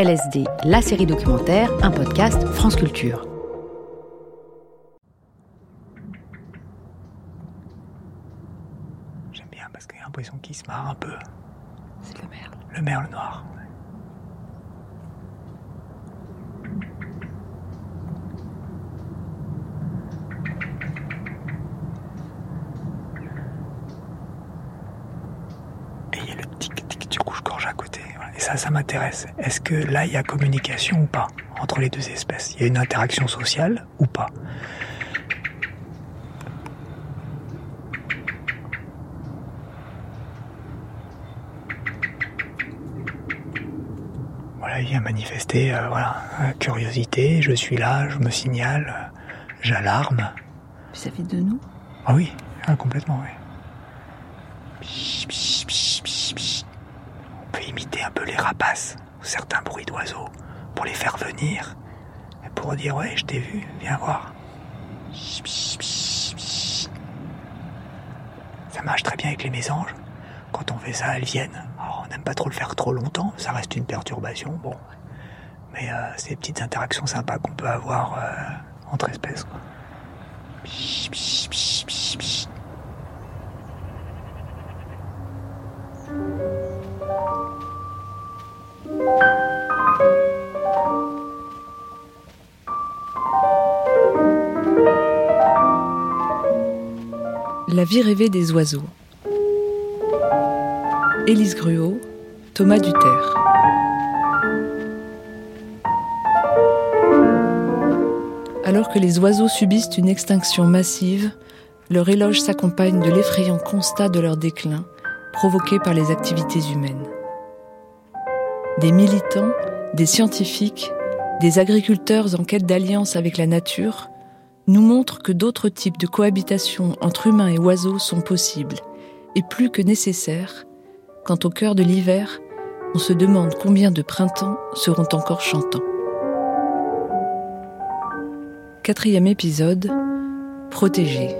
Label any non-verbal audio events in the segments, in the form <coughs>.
LSD, la série documentaire, un podcast France Culture. J'aime bien parce qu'il y a l'impression qu'il se marre un peu. C'est le merle. Le merle noir. Et il y a le tic-tic du rouge-gorge à côté. voilà. Et ça, ça m'intéresse. Est-ce que là, il y a communication ou pas entre les deux espèces? Il y a une interaction sociale ou pas? Voilà, il vient manifester, euh, voilà, euh, curiosité, je suis là, je me signale, euh, j'alarme. Vis-à-vis de nous? Ah oui, ah, complètement, oui. Psh, psh, psh, psh, psh. On peut imiter un peu les rapaces, certains bruits d'oiseaux, pour les faire venir, pour dire ouais, je t'ai vu, viens voir. Ça marche très bien avec les mésanges. Quand on fait ça, elles viennent. On n'aime pas trop le faire trop longtemps, ça reste une perturbation, bon. Mais euh, c'est des petites interactions sympas qu'on peut avoir euh, entre espèces. La vie rêvée des oiseaux. Élise Gruau, Thomas Duterre. Alors que les oiseaux subissent une extinction massive, leur éloge s'accompagne de l'effrayant constat de leur déclin provoqué par les activités humaines. Des militants, des scientifiques, des agriculteurs en quête d'alliance avec la nature nous montrent que d'autres types de cohabitation entre humains et oiseaux sont possibles et plus que nécessaires quand au cœur de l'hiver, on se demande combien de printemps seront encore chantants. Quatrième épisode, protégé.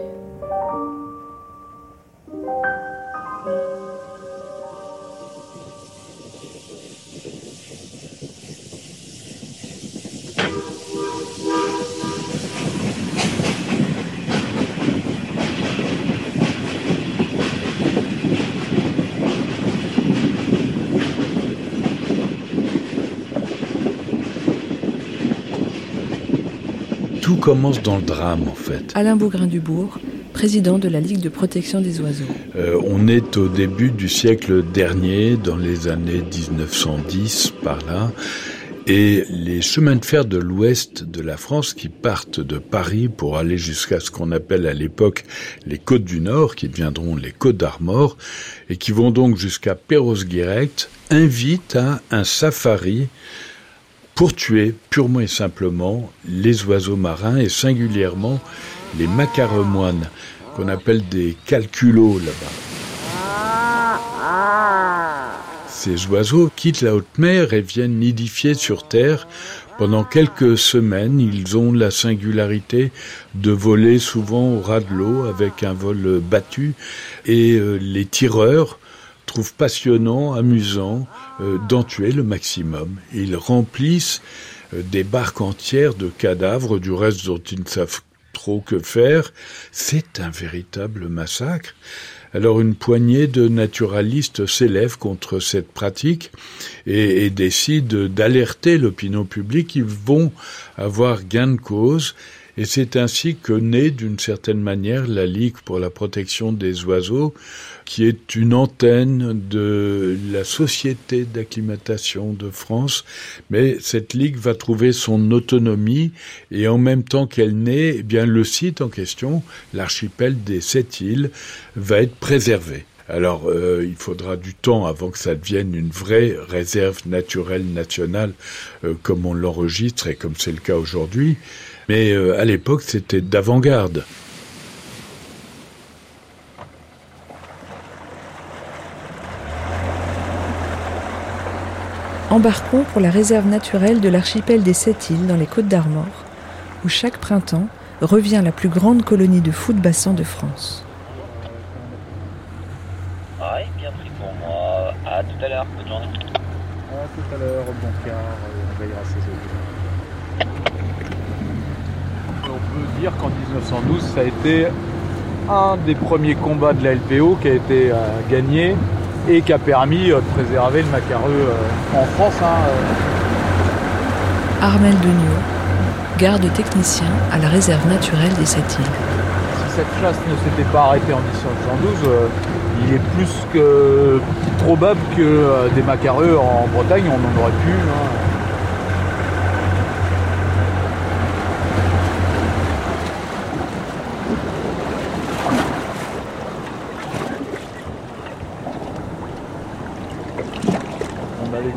Commence dans le drame en fait. Alain Bougrain-Dubourg, président de la Ligue de protection des oiseaux. Euh, on est au début du siècle dernier, dans les années 1910 par là, et les chemins de fer de l'ouest de la France qui partent de Paris pour aller jusqu'à ce qu'on appelle à l'époque les côtes du Nord, qui deviendront les côtes d'Armor, et qui vont donc jusqu'à Perros-Guirec, invitent à un safari pour tuer purement et simplement les oiseaux marins et singulièrement les macaremoines, qu'on appelle des calculos là-bas. Ces oiseaux quittent la haute mer et viennent nidifier sur terre. Pendant quelques semaines, ils ont la singularité de voler souvent au ras de l'eau avec un vol battu et euh, les tireurs trouvent passionnant, amusant euh, d'en tuer le maximum. Ils remplissent euh, des barques entières de cadavres du reste dont ils ne savent trop que faire. C'est un véritable massacre. Alors une poignée de naturalistes s'élève contre cette pratique et, et décide d'alerter l'opinion publique. Ils vont avoir gain de cause. Et c'est ainsi que naît d'une certaine manière la Ligue pour la protection des oiseaux, qui est une antenne de la Société d'acclimatation de France. Mais cette Ligue va trouver son autonomie et en même temps qu'elle naît, eh bien le site en question, l'archipel des sept îles, va être préservé. Alors, euh, il faudra du temps avant que ça devienne une vraie réserve naturelle nationale, euh, comme on l'enregistre et comme c'est le cas aujourd'hui. Mais euh, à l'époque, c'était d'avant-garde. Embarquons pour la réserve naturelle de l'archipel des Sept îles dans les Côtes d'Armor, où chaque printemps revient la plus grande colonie de fous de bassin de France. Ouais, bien pris pour moi. À tout à l'heure, bonne journée. tout à l'heure, bon car, on veillera ses On peut dire qu'en 1912, ça a été un des premiers combats de la LPO qui a été gagné et qui a permis de préserver le macareux en France. Hein, Armel Degnaud, garde technicien à la réserve naturelle des Sept îles. Si cette chasse ne s'était pas arrêtée en 1912, euh, il est plus que probable que euh, des macareux en Bretagne, on en aurait pu. Hein.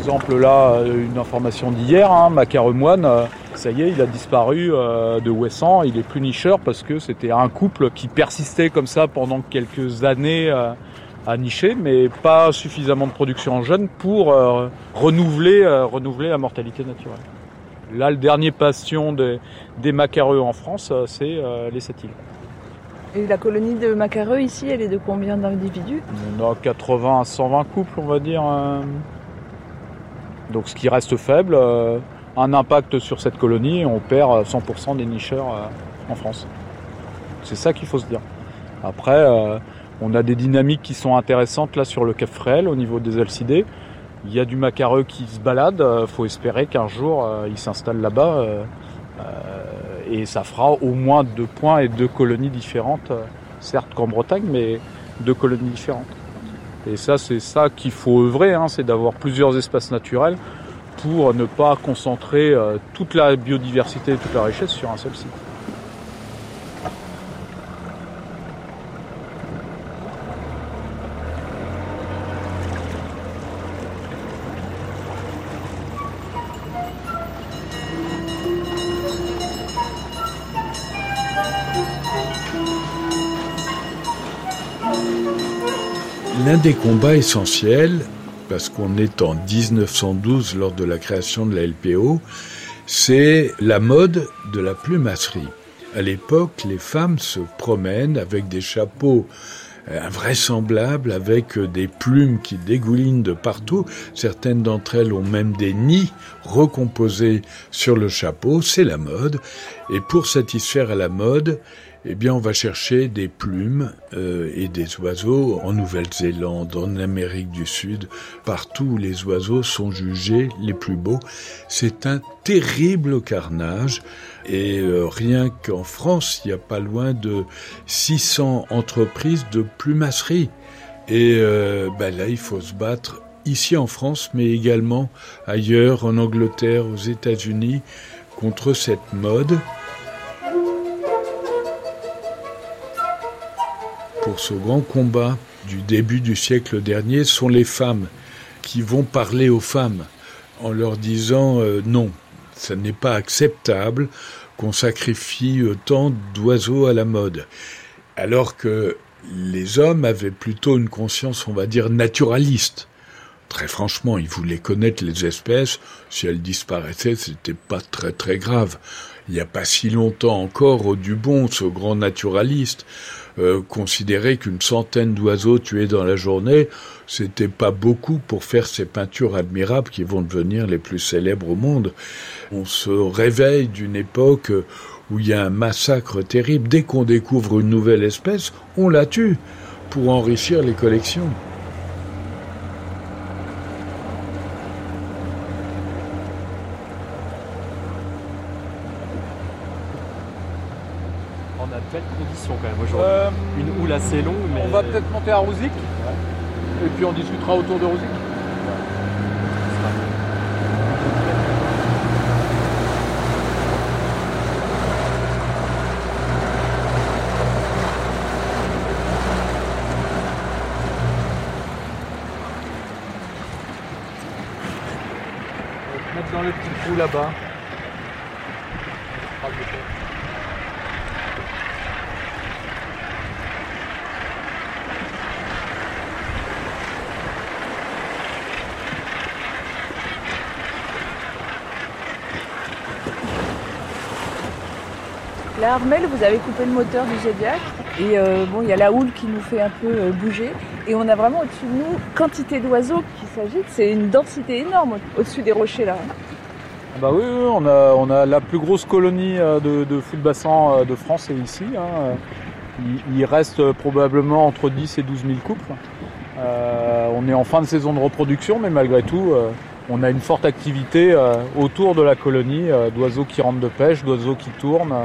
Exemple là, une information d'hier, hein, Macaremoine, euh, ça y est, il a disparu euh, de Ouessant, il est plus nicheur parce que c'était un couple qui persistait comme ça pendant quelques années euh, à nicher, mais pas suffisamment de production en jeunes pour renouveler, renouveler la mortalité naturelle. Là, le dernier passion des, des macareux en France, c'est les sept îles. Et la colonie de macareux ici, elle est de combien d'individus? On a 80 à 120 couples, on va dire. Donc ce qui reste faible, euh, un impact sur cette colonie on perd 100% des nicheurs euh, en France. C'est ça qu'il faut se dire. Après, euh, on a des dynamiques qui sont intéressantes là sur le Cap Frêle au niveau des alcidés. Il y a du macareux qui se balade, il faut espérer qu'un jour il s'installe là-bas et ça fera au moins deux points et deux colonies différentes, certes qu'en Bretagne, mais deux colonies différentes. Et ça, c'est ça qu'il faut œuvrer, hein, c'est d'avoir plusieurs espaces naturels pour ne pas concentrer euh, toute la biodiversité et toute la richesse sur un seul site. Des combats essentiels, parce qu'on est en 1912 lors de la création de la LPO, c'est la mode de la plumasserie. À l'époque, les femmes se promènent avec des chapeaux invraisemblables, avec des plumes qui dégoulinent de partout. Certaines d'entre elles ont même des nids recomposés sur le chapeau. C'est la mode. Et pour satisfaire à la mode, eh bien, on va chercher des plumes euh, et des oiseaux en Nouvelle-Zélande, en Amérique du Sud, partout où les oiseaux sont jugés les plus beaux. C'est un terrible carnage. Et euh, rien qu'en France, il n'y a pas loin de 600 entreprises de plumasserie. Et euh, ben là, il faut se battre ici en France, mais également ailleurs, en Angleterre, aux États-Unis, contre cette mode pour ce grand combat du début du siècle dernier sont les femmes qui vont parler aux femmes en leur disant euh, non, ce n'est pas acceptable qu'on sacrifie autant d'oiseaux à la mode. Alors que les hommes avaient plutôt une conscience, on va dire, naturaliste. Très franchement, ils voulaient connaître les espèces. Si elles disparaissaient, c'était pas très très grave. Il n'y a pas si longtemps encore, Audubon, ce grand naturaliste, euh, considérer qu'une centaine d'oiseaux tués dans la journée, c'était pas beaucoup pour faire ces peintures admirables qui vont devenir les plus célèbres au monde. On se réveille d'une époque où il y a un massacre terrible. Dès qu'on découvre une nouvelle espèce, on la tue pour enrichir les collections. Euh, une houle assez longue. Mais... On va peut-être monter à Rouzic. Et puis on discutera autour de Rouzic. On va te mettre dans le petit trou là-bas. Armel, vous avez coupé le moteur du Zodiac. Et euh, bon, il y a la houle qui nous fait un peu euh, bouger. Et on a vraiment au-dessus de nous quantité d'oiseaux qui s'agitent. C'est une densité énorme au-dessus des rochers là. Bah oui, on, a, la plus grosse colonie euh, de, de fou de bassin de France est ici. hein. Il, reste probablement entre 10 et 12 000 couples. On est en fin de saison de reproduction, mais malgré tout, on a une forte activité autour de la colonie d'oiseaux qui rentrent de pêche, d'oiseaux qui tournent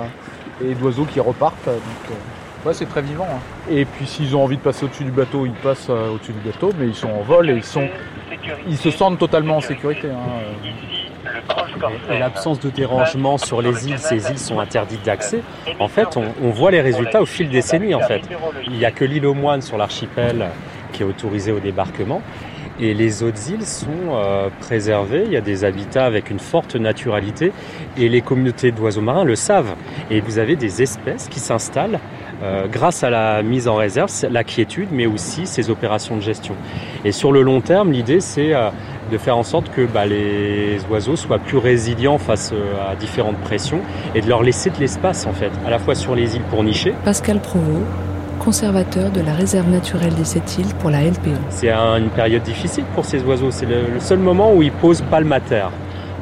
et d'oiseaux qui repartent. Donc, euh, ouais, c'est très vivant. hein. Et puis s'ils ont envie de passer au-dessus du bateau, ils passent euh, au-dessus du bateau, mais ils sont en vol et ils, sont, ils se sentent totalement en sécurité. hein. Et l'absence de dérangement sur les îles, ces îles sont interdites d'accès. En fait, on, on voit les résultats au fil des décennies. En fait, il n'y a que l'île aux moines sur l'archipel qui est autorisée au débarquement. Et les autres îles sont euh, préservées, il y a des habitats avec une forte naturalité et les communautés d'oiseaux marins le savent. Et vous avez des espèces qui s'installent euh, grâce à la mise en réserve, la quiétude, mais aussi ces opérations de gestion. Et sur le long terme, l'idée c'est euh, de faire en sorte que bah, les oiseaux soient plus résilients face à différentes pressions et de leur laisser de l'espace en fait, à la fois sur les îles pour nicher. Pascal Provost, conservateur de la réserve naturelle des sept îles pour la LPO. C'est un- une période difficile pour ces oiseaux. C'est le, le seul moment où ils posent palmataire,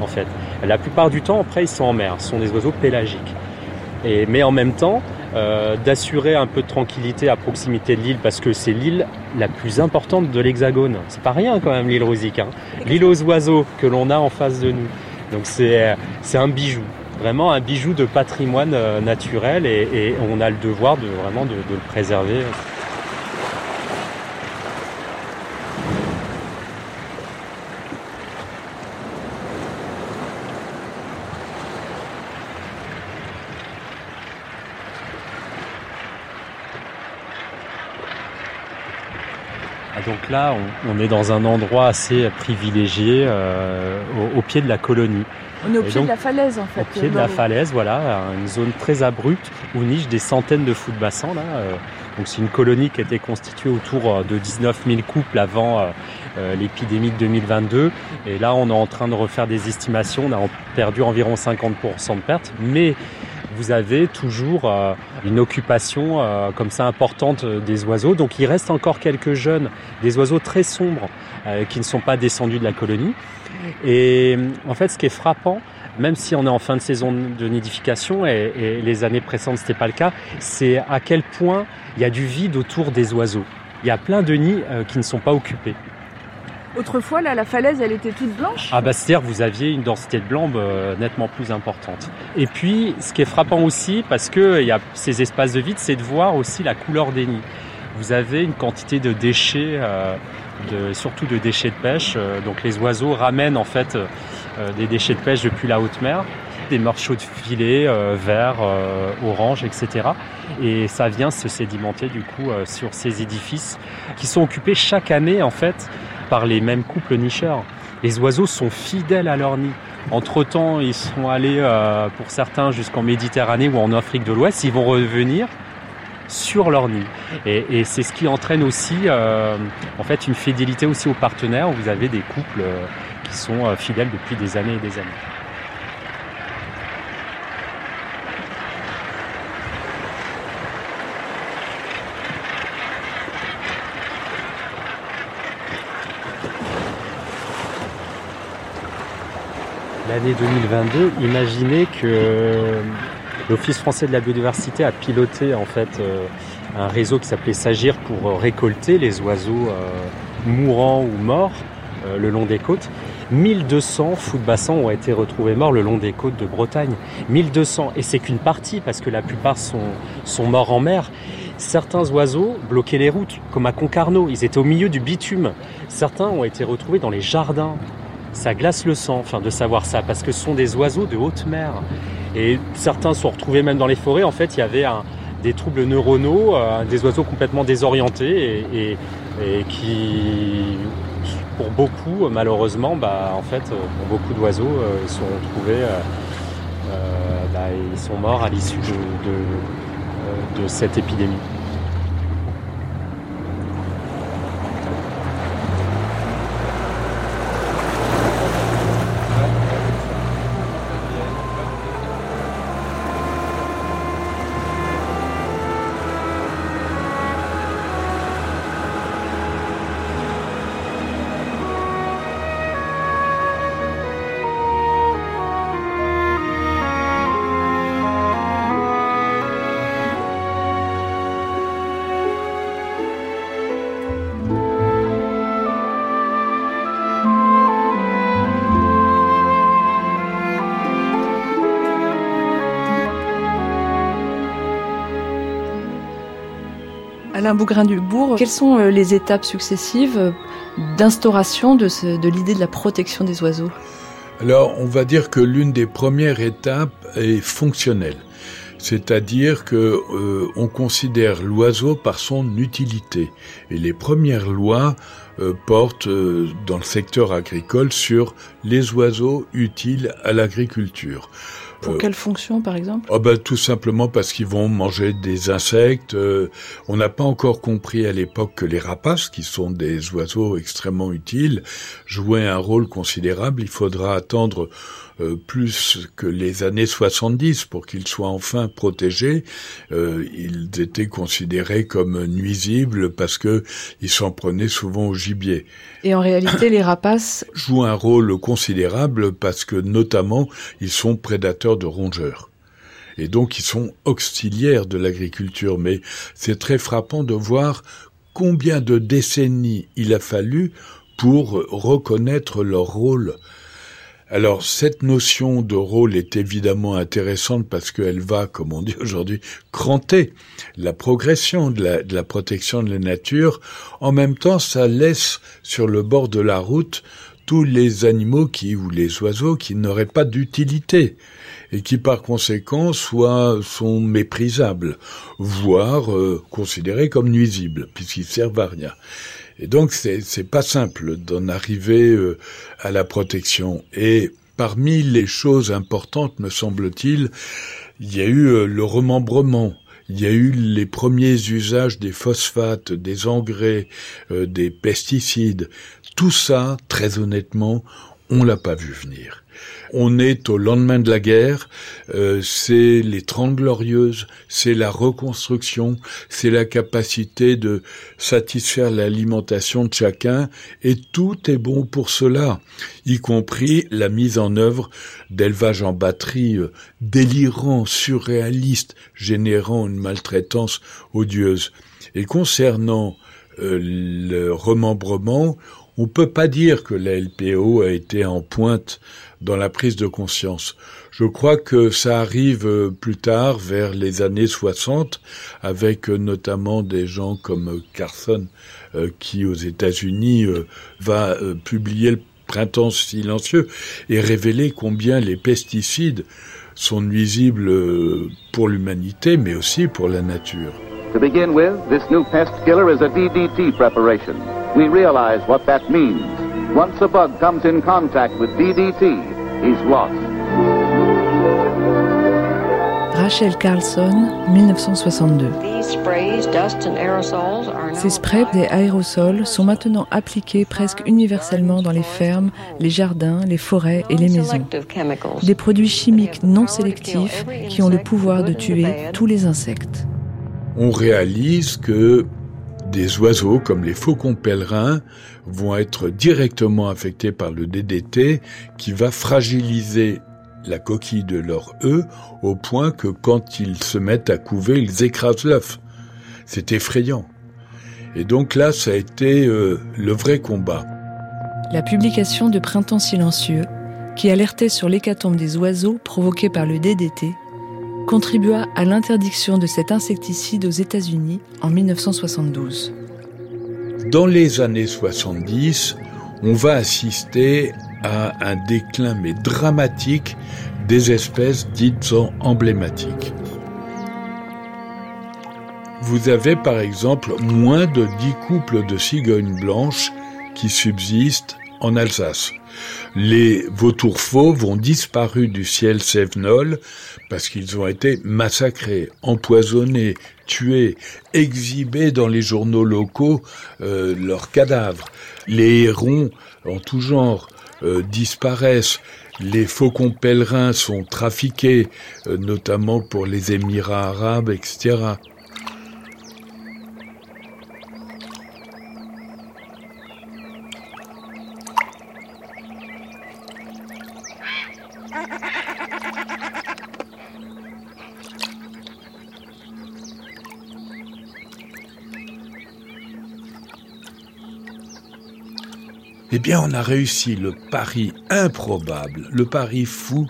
en fait. La plupart du temps, après, ils sont en mer. Ce sont des oiseaux pélagiques. Et, mais en même temps, euh, d'assurer un peu de tranquillité à proximité de l'île, parce que c'est l'île la plus importante de l'Hexagone. C'est pas rien quand même l'île Rosique. Hein. L'île aux oiseaux que l'on a en face de nous. Donc c'est c'est un bijou. Vraiment un bijou de patrimoine euh, naturel et, on a le devoir de vraiment de, le préserver. Ah, donc là, on, est dans un endroit assez privilégié euh, au pied de la colonie. On est au Et pied donc, de la falaise en fait. Au pied de la falaise, voilà, une zone très abrupte où nichent des centaines de fous de bassin. Là. euh. Donc c'est une colonie qui a été constituée autour euh, de 19 000 couples avant euh, l'épidémie de 2022. Et là, on est en train de refaire des estimations. On a perdu environ 50% de pertes, mais vous avez toujours euh, une occupation euh, comme ça importante euh, des oiseaux. Donc il reste encore quelques jeunes, des oiseaux très sombres qui ne sont pas descendus de la colonie. Et en fait, ce qui est frappant, même si on est en fin de saison de nidification et, les années précédentes c'était pas le cas, c'est à quel point il y a du vide autour des oiseaux. Il y a plein de nids qui ne sont pas occupés. Autrefois, là, la falaise, elle était toute blanche. Ah bah c'est-à-dire vous aviez une densité de blanc euh, nettement plus importante. Et puis, ce qui est frappant aussi, parce que il y a ces espaces de vide, c'est de voir aussi la couleur des nids. Vous avez une quantité de déchets, euh, surtout de déchets de pêche. euh, donc les oiseaux ramènent en fait des déchets de pêche depuis la haute mer, des morceaux de filet euh, verts, euh, orange, etc. Et ça vient se sédimenter du coup sur ces édifices qui sont occupés chaque année en fait par les mêmes couples nicheurs. Les oiseaux sont fidèles à leur nid. Entre-temps, ils sont allés, euh, pour certains, jusqu'en Méditerranée ou en Afrique de l'Ouest. Ils vont revenir sur leur nid. Et, c'est ce qui entraîne aussi, euh, en fait, une fidélité aussi aux partenaires. Vous avez des couples euh, qui sont fidèles depuis des années et des années. L'année 2022, imaginez que euh, l'Office français de la biodiversité a piloté en fait euh, un réseau qui s'appelait Sagir pour euh, récolter les oiseaux mourants ou morts le long des côtes. 1200 fous de bassin ont été retrouvés morts le long des côtes de Bretagne. 1200 et c'est qu'une partie parce que la plupart sont, sont morts en mer. Certains oiseaux bloquaient les routes, comme à Concarneau, ils étaient au milieu du bitume. Certains ont été retrouvés dans les jardins ça glace le sang, de savoir ça, parce que ce sont des oiseaux de haute mer. Et certains sont retrouvés même dans les forêts. En fait, il y avait des troubles neuronaux, euh, des oiseaux complètement désorientés et, qui, pour beaucoup, malheureusement, bah, en fait, pour beaucoup d'oiseaux, euh, sont retrouvés, euh, bah, morts à l'issue de cette épidémie. Alain Bougrain-Dubourg, quelles sont euh, les étapes successives euh, d'instauration de, l'idée de la protection des oiseaux? Alors, on va dire que l'une des premières étapes est fonctionnelle. C'est-à-dire que euh, on considère l'oiseau par son utilité. Et les premières lois portent dans le secteur agricole sur les oiseaux utiles à l'agriculture. Pour Euh, quelle fonction, par exemple? Oh ben, tout simplement parce qu'ils vont manger des insectes. Euh, on n'a pas encore compris à l'époque que les rapaces, qui sont des oiseaux extrêmement utiles, jouaient un rôle considérable. Il faudra attendre euh, plus que les années 70 pour qu'ils soient enfin protégés. Euh, ils étaient considérés comme nuisibles parce que ils s'en prenaient souvent au gibier Et en réalité, les rapaces, <coughs> jouent un rôle considérable parce que notamment ils sont prédateurs de rongeurs. Et donc ils sont auxiliaires de l'agriculture. Mais c'est très frappant de voir combien de décennies il a fallu pour reconnaître leur rôle. Alors cette notion de rôle est évidemment intéressante parce qu'elle va, comme on dit aujourd'hui, cranter la progression de la, protection de la nature. En même temps, ça laisse sur le bord de la route tous les animaux qui ou les oiseaux qui n'auraient pas d'utilité et qui par conséquent soit sont méprisables, voire euh, considérés comme nuisibles puisqu'ils servent à rien. Et donc c'est pas simple d'en arriver euh, à la protection. Et parmi les choses importantes, me semble-t-il, il y a eu euh, le remembrement. Il y a eu les premiers usages des phosphates, des engrais, euh, des pesticides. Tout ça, très honnêtement, on l'a pas vu venir. On est au lendemain de la guerre, euh, c'est les Trente Glorieuses, c'est la reconstruction, c'est la capacité de satisfaire l'alimentation de chacun, et tout est bon pour cela, y compris la mise en œuvre d'élevage en batterie euh, délirant, surréaliste, générant une maltraitance odieuse. Et concernant euh, le remembrement, on peut pas dire que la LPO a été en pointe dans la prise de conscience. Je crois que ça arrive euh, plus tard, vers les années 60, avec euh, notamment des gens comme euh, Carson, qui aux États-Unis va publier le Printemps silencieux et révéler combien les pesticides sont nuisibles pour l'humanité, mais aussi pour la nature. To begin with, this new pest killer is a DDT preparation. We realize what that means. Once a bug comes in contact with DDT, lost. Rachel Carlson, 1962. Ces sprays des aérosols sont maintenant appliqués presque universellement dans les fermes, les jardins, les forêts et les maisons. Des produits chimiques non sélectifs qui ont le pouvoir de tuer tous les insectes. On réalise que des oiseaux comme les faucons pèlerins vont être directement affectés par le DDT qui va fragiliser la coquille de leur œuf au point que quand ils se mettent à couver, ils écrasent l'œuf. C'est effrayant. Et donc là, ça a été euh, le vrai combat. La publication de Printemps silencieux, qui alertait sur l'hécatombe des oiseaux provoquée par le DDT, contribua à l'interdiction de cet insecticide aux États-Unis en 1972. Dans les années 70, on va assister à un déclin mais dramatique des espèces dites emblématiques. Vous avez par exemple moins de 10 couples de cigognes blanches qui subsistent en Alsace. Les vautours fauves ont disparu du ciel cévenol parce qu'ils ont été massacrés, empoisonnés, tués, exhibés dans les journaux locaux euh, leurs cadavres. Les hérons en tout genre euh, disparaissent. Les faucons pèlerins sont trafiqués, euh, notamment pour les Émirats arabes, etc. Eh bien, on a réussi le pari improbable, le pari fou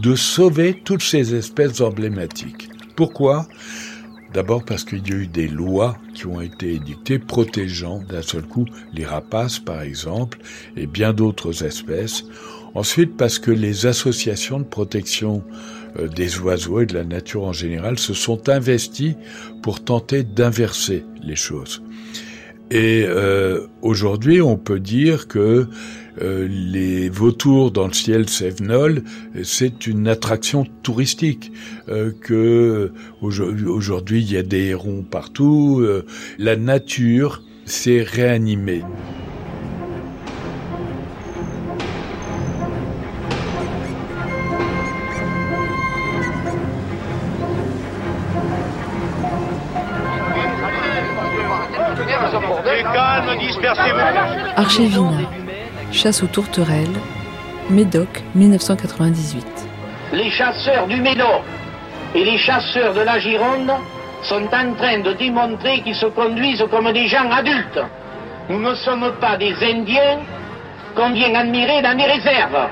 de sauver toutes ces espèces emblématiques. Pourquoi? D'abord parce qu'il y a eu des lois qui ont été édictées protégeant d'un seul coup les rapaces, par exemple, et bien d'autres espèces. Ensuite, parce que les associations de protection euh, des oiseaux et de la nature en général se sont investies pour tenter d'inverser les choses. Et euh, aujourd'hui, on peut dire que euh, les vautours dans le ciel Sévenol, c'est une attraction touristique. Euh, que aujourd'hui, il y a des hérons partout. Euh, la nature s'est réanimée. Archevina, chasse aux tourterelles, Médoc, 1998. Les chasseurs du Médoc et les chasseurs de la Gironde sont en train de démontrer qu'ils se conduisent comme des gens adultes. Nous ne sommes pas des Indiens qu'on vient admirer dans les réserves.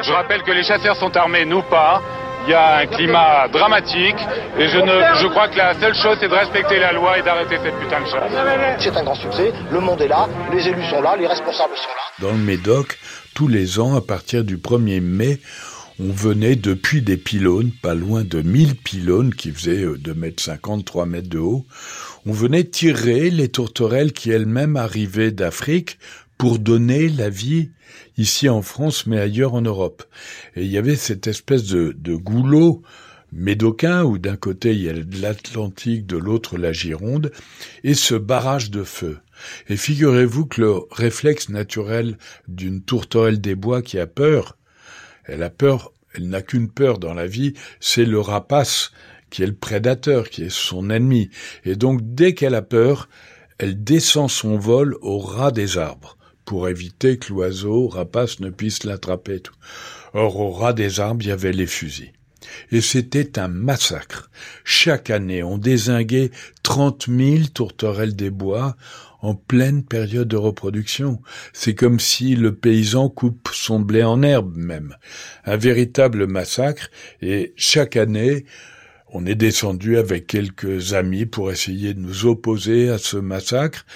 Je rappelle que les chasseurs sont armés, nous pas. Il y a un climat dramatique et je, ne, je crois que la seule chose c'est de respecter la loi et d'arrêter cette putain de chasse. C'est un grand succès, le monde est là, les élus sont là, les responsables sont là. Dans le Médoc, tous les ans, à partir du 1er mai, on venait depuis des pylônes, pas loin de 1000 pylônes qui faisaient 2 mètres 50, 3 mètres de haut, on venait tirer les tourterelles qui elles-mêmes arrivaient d'Afrique pour donner la vie ici en France, mais ailleurs en Europe. Et il y avait cette espèce de, goulot médocain, où d'un côté il y a l'Atlantique, de l'autre la Gironde, et ce barrage de feu. Et figurez-vous que le réflexe naturel d'une tourterelle des bois qui a peur, elle a peur, elle n'a qu'une peur dans la vie, c'est le rapace, qui est le prédateur, qui est son ennemi. Et donc dès qu'elle a peur, elle descend son vol au ras des arbres pour éviter que l'oiseau rapace ne puisse l'attraper. Or, au ras des arbres, il y avait les fusils. Et c'était un massacre. Chaque année, on désinguait trente mille tourterelles des bois en pleine période de reproduction. C'est comme si le paysan coupe son blé en herbe même. Un véritable massacre, et chaque année, on est descendu avec quelques amis pour essayer de nous opposer à ce massacre.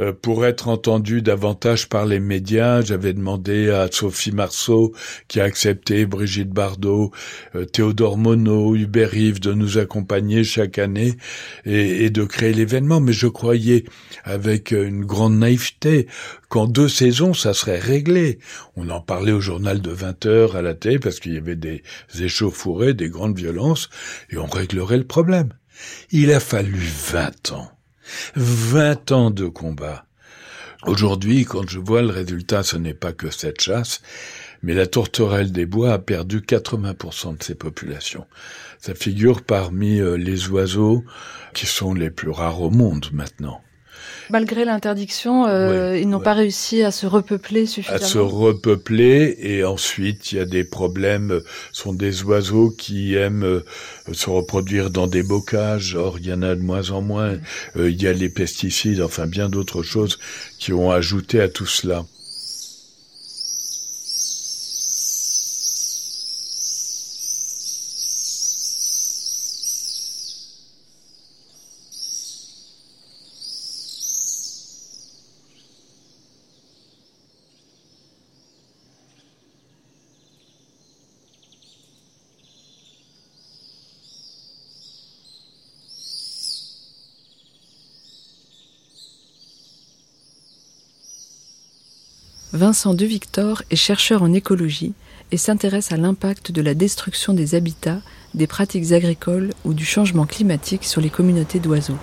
Euh, pour être entendu davantage par les médias, j'avais demandé à Sophie Marceau, qui a accepté, Brigitte Bardot, euh, Théodore Monod, Hubert Rive, de nous accompagner chaque année et, et de créer l'événement. Mais je croyais, avec une grande naïveté, qu'en deux saisons, ça serait réglé. On en parlait au journal de 20 heures à la télé parce qu'il y avait des échauffourées, des grandes violences, et on réglerait le problème. Il a fallu 20 ans. 20 ans de combat. Aujourd'hui, quand je vois le résultat, ce n'est pas que cette chasse, mais la tourterelle des bois a perdu 80% de ses populations. Ça figure parmi euh, les oiseaux qui sont les plus rares au monde maintenant. Malgré l'interdiction, euh, Ouais, ils n'ont ouais. pas réussi à se repeupler à suffisamment. se repeupler et ensuite il y a des problèmes ce sont des oiseaux qui aiment euh, se reproduire dans des bocages or il y en a de moins en moins Euh, il y a les pesticides enfin bien d'autres choses qui ont ajouté à tout cela Vincent De Victor est chercheur en écologie et s'intéresse à l'impact de la destruction des habitats, des pratiques agricoles ou du changement climatique sur les communautés d'oiseaux.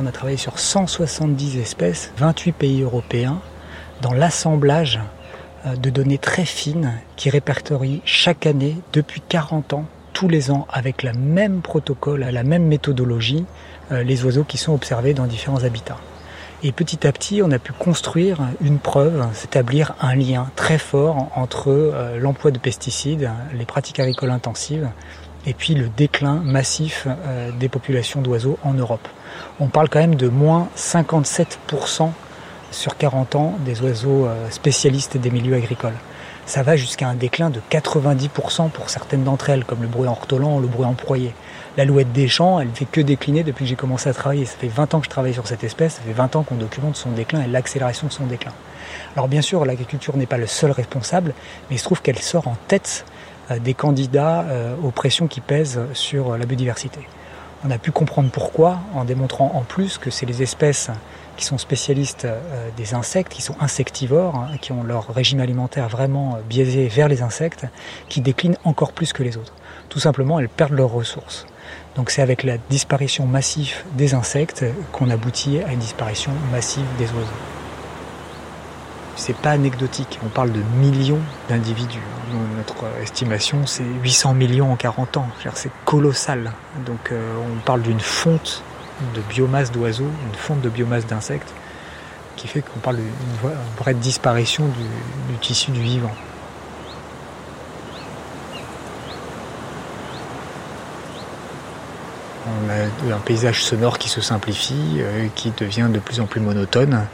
On a travaillé sur 170 espèces, 28 pays européens, dans l'assemblage euh, de données très fines qui répertorient chaque année, depuis 40 ans, tous les ans, avec le même protocole, la même méthodologie, euh, les oiseaux qui sont observés dans différents habitats. Et petit à petit, on a pu construire une preuve, s'établir un lien très fort entre euh, l'emploi de pesticides, les pratiques agricoles intensives, et puis le déclin massif euh, des populations d'oiseaux en Europe. On parle quand même de moins 57% sur 40 ans des oiseaux spécialistes des milieux agricoles. Ça va jusqu'à un déclin de 90% pour certaines d'entre elles, comme le bruit ortolan ou le bruit proyer. L'alouette des champs, elle ne fait que décliner depuis que j'ai commencé à travailler. Ça fait 20 ans que je travaille sur cette espèce, ça fait 20 ans qu'on documente son déclin et l'accélération de son déclin. Alors bien sûr, l'agriculture n'est pas le seul responsable, mais il se trouve qu'elle sort en tête euh, des candidats euh, aux pressions qui pèsent sur la biodiversité. On a pu comprendre pourquoi en démontrant en plus que c'est les espèces qui sont spécialistes euh, des insectes, qui sont insectivores, hein, qui ont leur régime alimentaire vraiment biaisé vers les insectes, qui déclinent encore plus que les autres. Tout simplement, elles perdent leurs ressources. Donc c'est avec la disparition massive des insectes qu'on aboutit à une disparition massive des oiseaux c'est pas anecdotique. On parle de millions d'individus. Notre estimation, c'est 800 millions en 40 ans. C'est colossal. Donc euh, on parle d'une fonte de biomasse d'oiseaux, une fonte de biomasse d'insectes, qui fait qu'on parle d'une vraie disparition du, tissu du vivant. On a un paysage sonore qui se simplifie, euh, qui devient de plus en plus monotone.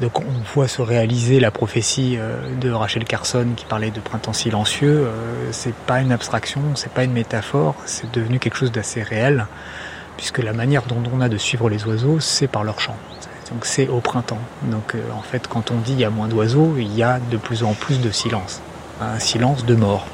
Donc on voit se réaliser la prophétie euh, de Rachel Carson qui parlait de printemps silencieux. Euh, c'est pas une abstraction, c'est pas une métaphore, c'est devenu quelque chose d'assez réel, puisque la manière dont on a de suivre les oiseaux, c'est par leur chant. Donc c'est au printemps. Donc euh, en fait, quand on dit il y a moins d'oiseaux, il y a de plus en plus de silence. Un silence de mort.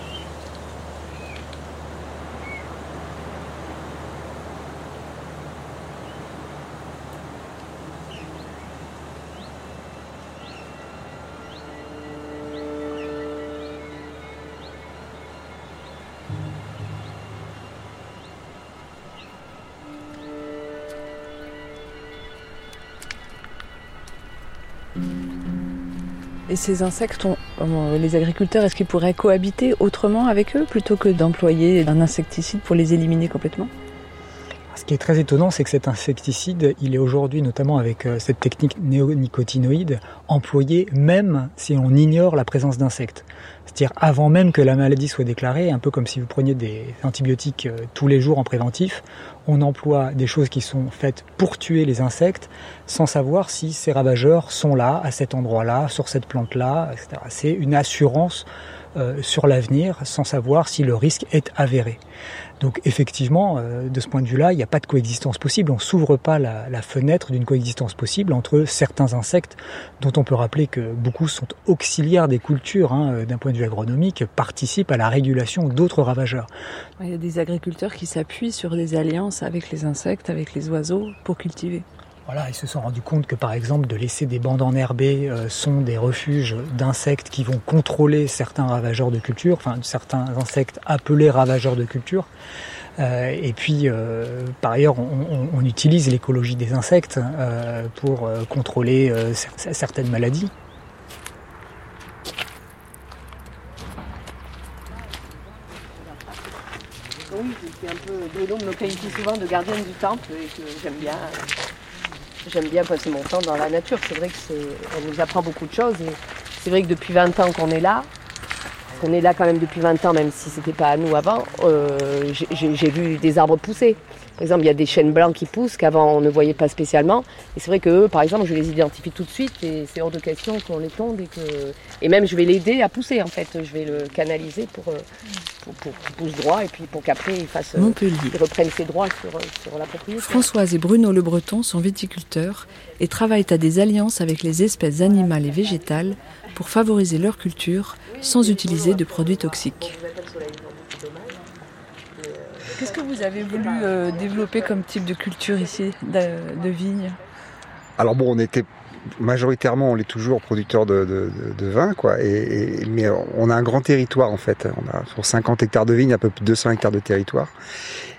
Et ces insectes, les agriculteurs, est-ce qu'ils pourraient cohabiter autrement avec eux plutôt que d'employer un insecticide pour les éliminer complètement? Ce qui est très étonnant, c'est que cet insecticide, il est aujourd'hui, notamment avec euh, cette technique néonicotinoïde, employé même si on ignore la présence d'insectes. C'est-à-dire avant même que la maladie soit déclarée, un peu comme si vous preniez des antibiotiques euh, tous les jours en préventif, on emploie des choses qui sont faites pour tuer les insectes sans savoir si ces ravageurs sont là, à cet endroit-là, sur cette plante-là, etc. C'est une assurance euh, sur l'avenir sans savoir si le risque est avéré. Donc effectivement, euh, de ce point de vue-là, il n'y a pas de coexistence possible. On s'ouvre pas la, fenêtre d'une coexistence possible entre certains insectes, dont on peut rappeler que beaucoup sont auxiliaires des cultures, hein, euh, d'un point de vue agronomique, participent à la régulation d'autres ravageurs. Il y a des agriculteurs qui s'appuient sur des alliances avec les insectes, avec les oiseaux, pour cultiver. Voilà, ils se sont rendus compte que par exemple de laisser des bandes enherbées euh, sont des refuges d'insectes qui vont contrôler certains ravageurs de culture, enfin certains insectes appelés ravageurs de culture. Euh, et puis, euh, par ailleurs, on, utilise l'écologie des insectes pour contrôler certaines maladies. Oui, c'est un peu Bruno me qualifie souvent de gardienne du temple et que j'aime bien J'aime bien passer mon temps dans la nature. C'est vrai qu'elle nous apprend beaucoup de choses. Et c'est vrai que depuis 20 ans qu'on est là, qu'on est là quand même depuis 20 ans, même si c'était pas à nous avant, euh, j'ai vu des arbres pousser. Par exemple, il y a des chênes blancs qui poussent qu'avant on ne voyait pas spécialement. Et c'est vrai que eux, par exemple, je les identifie tout de suite et c'est hors de question qu'on les tombe et que et même je vais l'aider à pousser en fait. Je vais le canaliser pour euh, pour, qu'il pousse droit et puis pour qu'après il fasse euh, il reprenne ses droits sur, sur la propriété. Françoise et Bruno Le Breton sont viticulteurs et travaillent à des alliances avec les espèces animales et végétales pour favoriser leur culture sans utiliser de produits toxiques. Qu'est-ce que vous avez voulu euh, développer comme type de culture ici, de, vigne? Alors bon, on était majoritairement, on l'est toujours producteur de, vin, quoi. Et, mais on a un grand territoire en fait. On a sur 50 hectares de vignes, un peu plus de 200 hectares de territoire.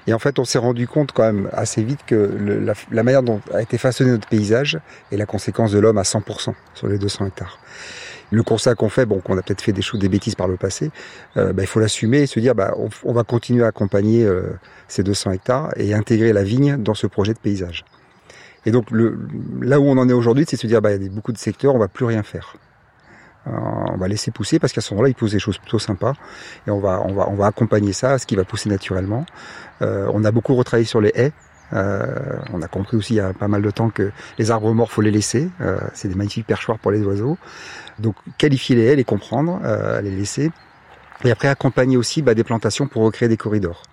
Et en fait, on s'est rendu compte quand même assez vite que la, la, manière dont a été façonné notre paysage est la conséquence de l'homme à 100% sur les 200 hectares le constat qu'on fait, bon, qu'on a peut-être fait des choses, des bêtises par le passé, euh, bah, il faut l'assumer et se dire, bah, on, va continuer à accompagner euh, ces 200 hectares et intégrer la vigne dans ce projet de paysage. Et donc, là où on en est aujourd'hui, c'est se dire, bah, il y a beaucoup de secteurs, on va plus rien faire. Euh, on va laisser pousser parce qu'à ce moment-là, il pousse des choses plutôt sympas et on va, on va, on va accompagner ça, ce qui va pousser naturellement. on a beaucoup retravaillé sur les haies on a compris aussi il y a pas mal de temps que les arbres morts, faut les laisser. c'est des magnifiques perchoirs pour les oiseaux. Donc qualifier les haies, les comprendre, les laisser. Et après accompagner aussi bah, des plantations pour recréer des corridors.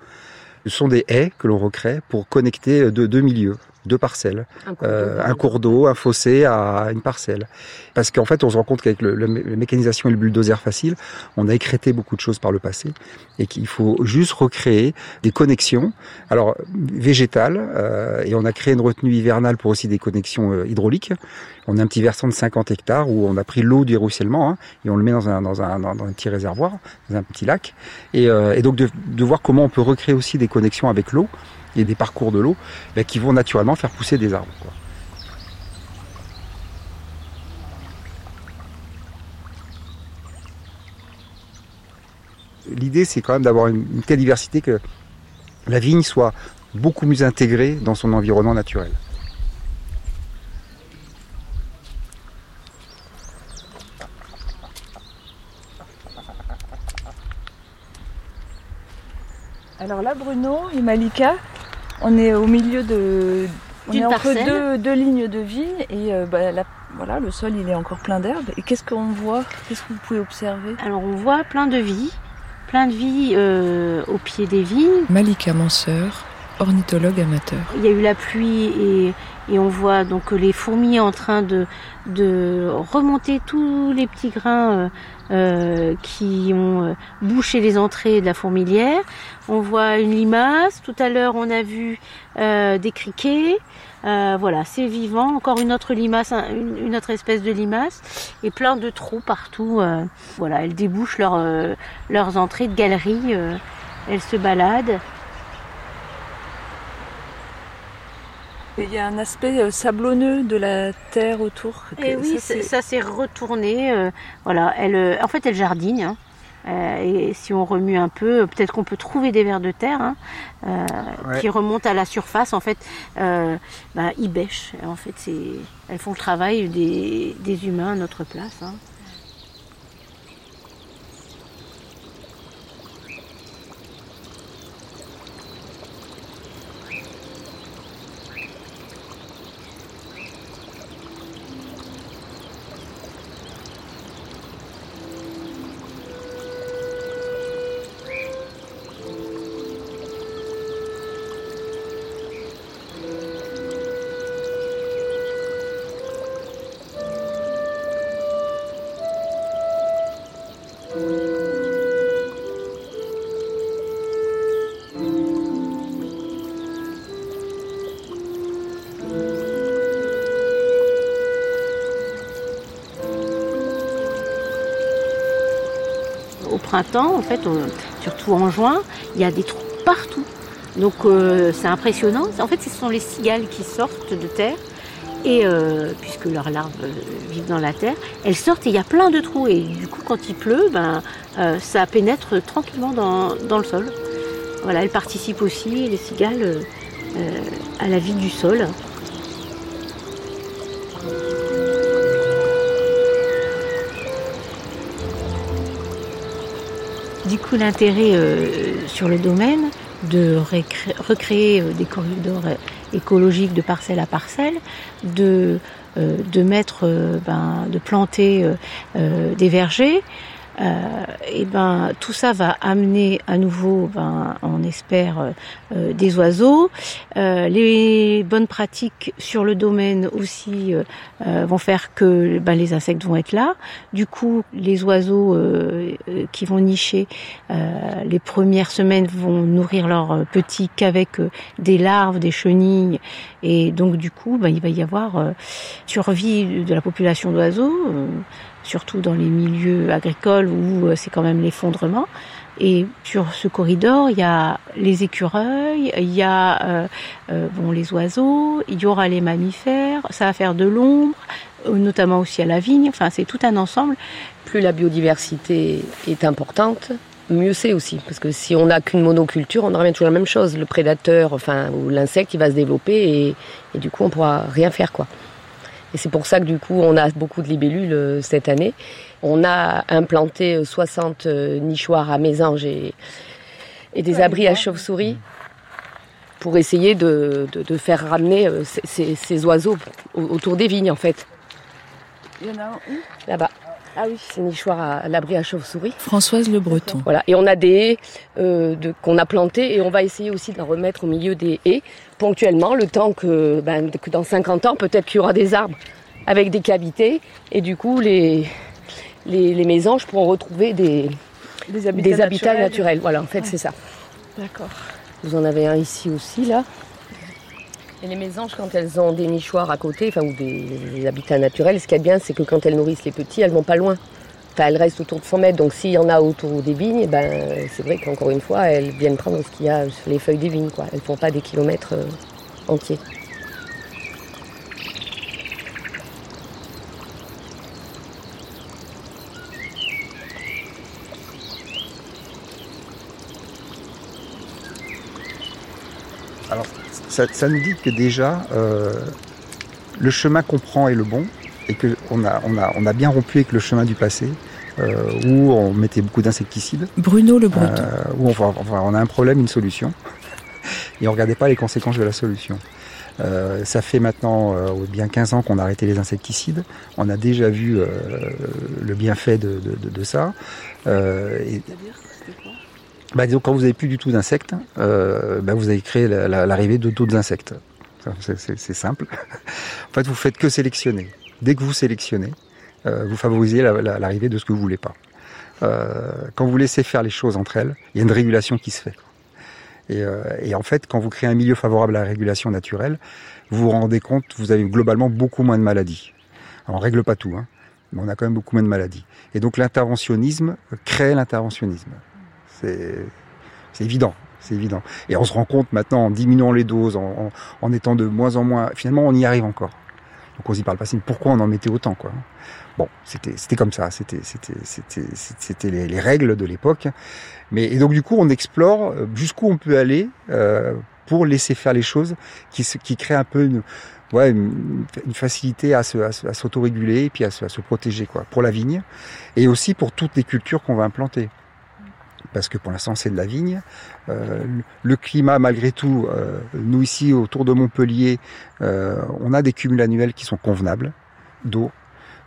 Ce sont des haies que l'on recrée pour connecter deux milieux deux parcelles, un cours d'eau, un, fossé à une parcelle. Parce qu'en fait, on se rend compte qu'avec le, la mécanisation et le bulldozer facile, on a écrété beaucoup de choses par le passé et qu'il faut juste recréer des connexions, alors végétales, euh, et on a créé une retenue hivernale pour aussi des connexions euh, hydrauliques. On a un petit versant de 50 hectares où on a pris l'eau du ruissellement hein, et on le met dans un, dans un, dans un petit réservoir, dans un petit lac. Et, euh, et donc de, de voir comment on peut recréer aussi des connexions avec l'eau et des parcours de l'eau ben, qui vont naturellement faire pousser des arbres. L'idée, c'est quand même d'avoir une, telle diversité que la vigne soit beaucoup mieux intégrée dans son environnement naturel. Alors là, Bruno et Malika, on est au milieu de. On est entre deux, lignes de vignes et euh, bah, voilà, le sol il est encore plein d'herbe. Et qu'est-ce qu'on voit? Qu'est-ce que vous pouvez observer? Alors on voit plein de vie, plein de vie euh, au pied des vignes. Malika Manseur, ornithologue amateur. Il y a eu la pluie et, on voit donc les fourmis en train de, de remonter tous les petits grains euh, euh, qui ont euh, bouché les entrées de la fourmilière. On voit une limace. Tout à l'heure, on a vu euh, des criquets. voilà, c'est vivant. Encore une autre limace, une, autre espèce de limace, et plein de trous partout. voilà, elles débouchent leurs entrées de galeries. elles se baladent. Il y a un aspect euh, sablonneux de la terre autour. Et oui, ça s'est retourné. Euh, voilà, elle, euh, en fait, elle jardine. Hein. et si on remue un peu, peut-être qu'on peut trouver des vers de terre hein, qui remontent à la surface. En fait, bah, ils bêchent. En fait, elles font le travail des, des humains à notre place. Hein. Printemps, en fait, surtout en juin, il y a des trous partout. Donc euh, c'est impressionnant. En fait, ce sont les cigales qui sortent de terre. Et euh, puisque leurs larves euh, vivent dans la terre, elles sortent et il y a plein de trous. Et du coup, quand il pleut, ben, ça pénètre tranquillement dans, dans, le sol. Voilà, elles participent aussi, les cigales, à la vie du sol. Du coup, l'intérêt euh, sur le domaine de recréer euh, des corridors euh, écologiques de parcelle à parcelle, de, de mettre, ben, de planter des vergers, euh, et ben tout ça va amener à nouveau, ben, on espère, euh, euh, des oiseaux. les bonnes pratiques sur le domaine aussi vont faire que ben, les insectes vont être là. Du coup, les oiseaux qui vont nicher les premières semaines vont nourrir leurs petits qu'avec des larves, des chenilles, et donc du coup, ben, il va y avoir survie de la population d'oiseaux surtout dans les milieux agricoles où euh, c'est quand même l'effondrement. Et sur ce corridor, il y a les écureuils, il y a euh, euh, bon les oiseaux, il y aura les mammifères, ça va faire de l'ombre, notamment aussi à la vigne. Enfin, c'est tout un ensemble. Plus la biodiversité est importante, mieux c'est aussi. Parce que si on n'a qu'une monoculture, on revient toujours la même chose. Le prédateur, enfin, ou l'insecte, il va se développer et, et du coup, on pourra rien faire, quoi. Et c'est pour ça que du coup, on a beaucoup de libellules euh, cette année. On a implanté 60 euh, euh, nichoirs à mésanges et, et des abris à chauves-souris pour essayer de, faire ramener ces, oiseaux autour des vignes en fait. Il y en a un où? Là-bas. Ah oui, c'est nichoir à, l'abri à chauve-souris. Françoise Le Breton. Voilà, et on a des haies qu'on a plantées et on va essayer aussi de la remettre au milieu des haies ponctuellement, le temps que, ben, que dans 50 ans, peut-être qu'il y aura des arbres avec des cavités et du coup les, les, les mésanges pourront retrouver des, des habitats, naturels. Voilà, en fait, c'est ça. D'accord. Vous en avez un ici aussi, là. Et les mésanges, quand elles ont des nichoirs à côté, enfin, ou des, habitats naturels, ce qui est bien, c'est que quand elles nourrissent les petits, elles vont pas loin. Enfin, elles restent autour de 100 mètres. Donc, s'il y en a autour des vignes, ben, c'est vrai qu'encore une fois, elles viennent prendre ce qu'il y a sur les feuilles des vignes. Elles font pas des kilomètres euh, entiers. Ça, nous dit que déjà, euh, le chemin qu'on prend est le bon et qu'on a, on a, on a bien rompu avec le chemin du passé. Euh, où on mettait beaucoup d'insecticides. Bruno le Breton. Euh, où on, on, a un problème, une solution. <laughs> Et on ne regardait pas les conséquences de la solution. ça fait maintenant bien 15 ans qu'on a arrêté les insecticides. On a déjà vu le bienfait de, de, ça. Et, bah, disons, quand vous n'avez plus du tout d'insectes, euh, bah, vous avez créé l'arrivée de d'autres insectes. C'est simple. <laughs> en fait, vous faites que sélectionner. Dès que vous sélectionnez, euh, vous favorisez l'arrivée de ce que vous voulez pas. Euh, quand vous laissez faire les choses entre elles, il y a une régulation qui se fait. Et, et, en fait, quand vous créez un milieu favorable à la régulation naturelle, vous vous rendez compte, vous avez globalement beaucoup moins de maladies. Alors, on règle pas tout, hein, mais on a quand même beaucoup moins de maladies. Et donc l'interventionnisme crée l'interventionnisme. C'est évident. C'est évident. Et on se rend compte maintenant en diminuant les doses, en, étant de moins en moins. Finalement, on y arrive encore. Donc on s'y parle pas. Pourquoi on en mettait autant, quoi? Bon, c'était comme ça. C'était c'était c'était les, règles de l'époque. Mais et donc du coup, on explore euh, jusqu'où on peut aller euh, pour laisser faire les choses, qui qui un peu une ouais, une, facilité à, se, à, s'autoréguler et puis à se, à se protéger quoi pour la vigne et aussi pour toutes les cultures qu'on va implanter parce que pour l'instant c'est de la vigne. Euh, le climat, malgré tout, euh, nous ici autour de Montpellier, euh, on a des cumuls annuels qui sont convenables d'eau.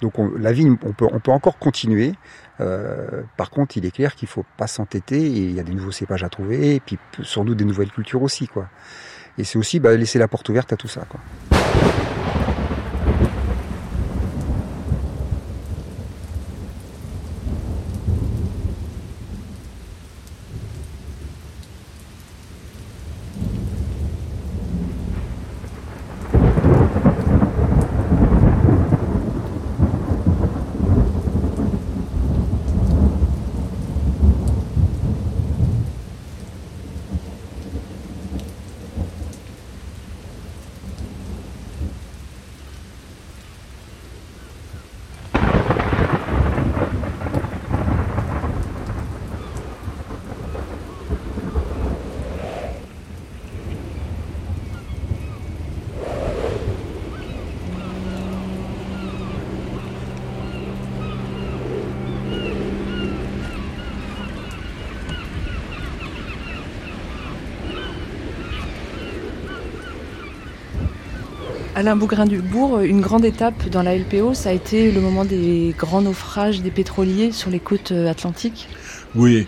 Donc la vigne, on peut, encore continuer. par contre, il est clair qu'il faut pas s'entêter et il y a des nouveaux cépages à trouver et puis doute des nouvelles cultures aussi, quoi. Et c'est aussi bah, laisser la porte ouverte à tout ça, quoi. Alain Bougrain-Dubourg, une grande étape dans la LPO, ça a été le moment des grands naufrages des pétroliers sur les côtes euh, atlantiques? Oui,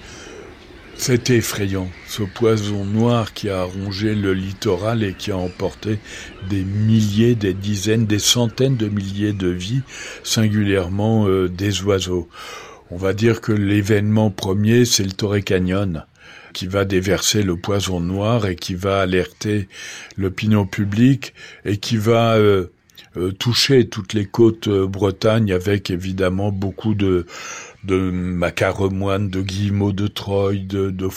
c'était effrayant, ce poison noir qui a rongé le littoral et qui a emporté des milliers, des dizaines, des centaines de milliers de vies, singulièrement euh, des oiseaux. On va dire que l'événement premier, c'est le Torrey Canyon qui va déverser le poison noir et qui va alerter l'opinion publique et qui va euh, euh, toucher toutes les côtes euh, Bretagne avec évidemment beaucoup de de macaremoine, de guillemots de Troyes, de, de.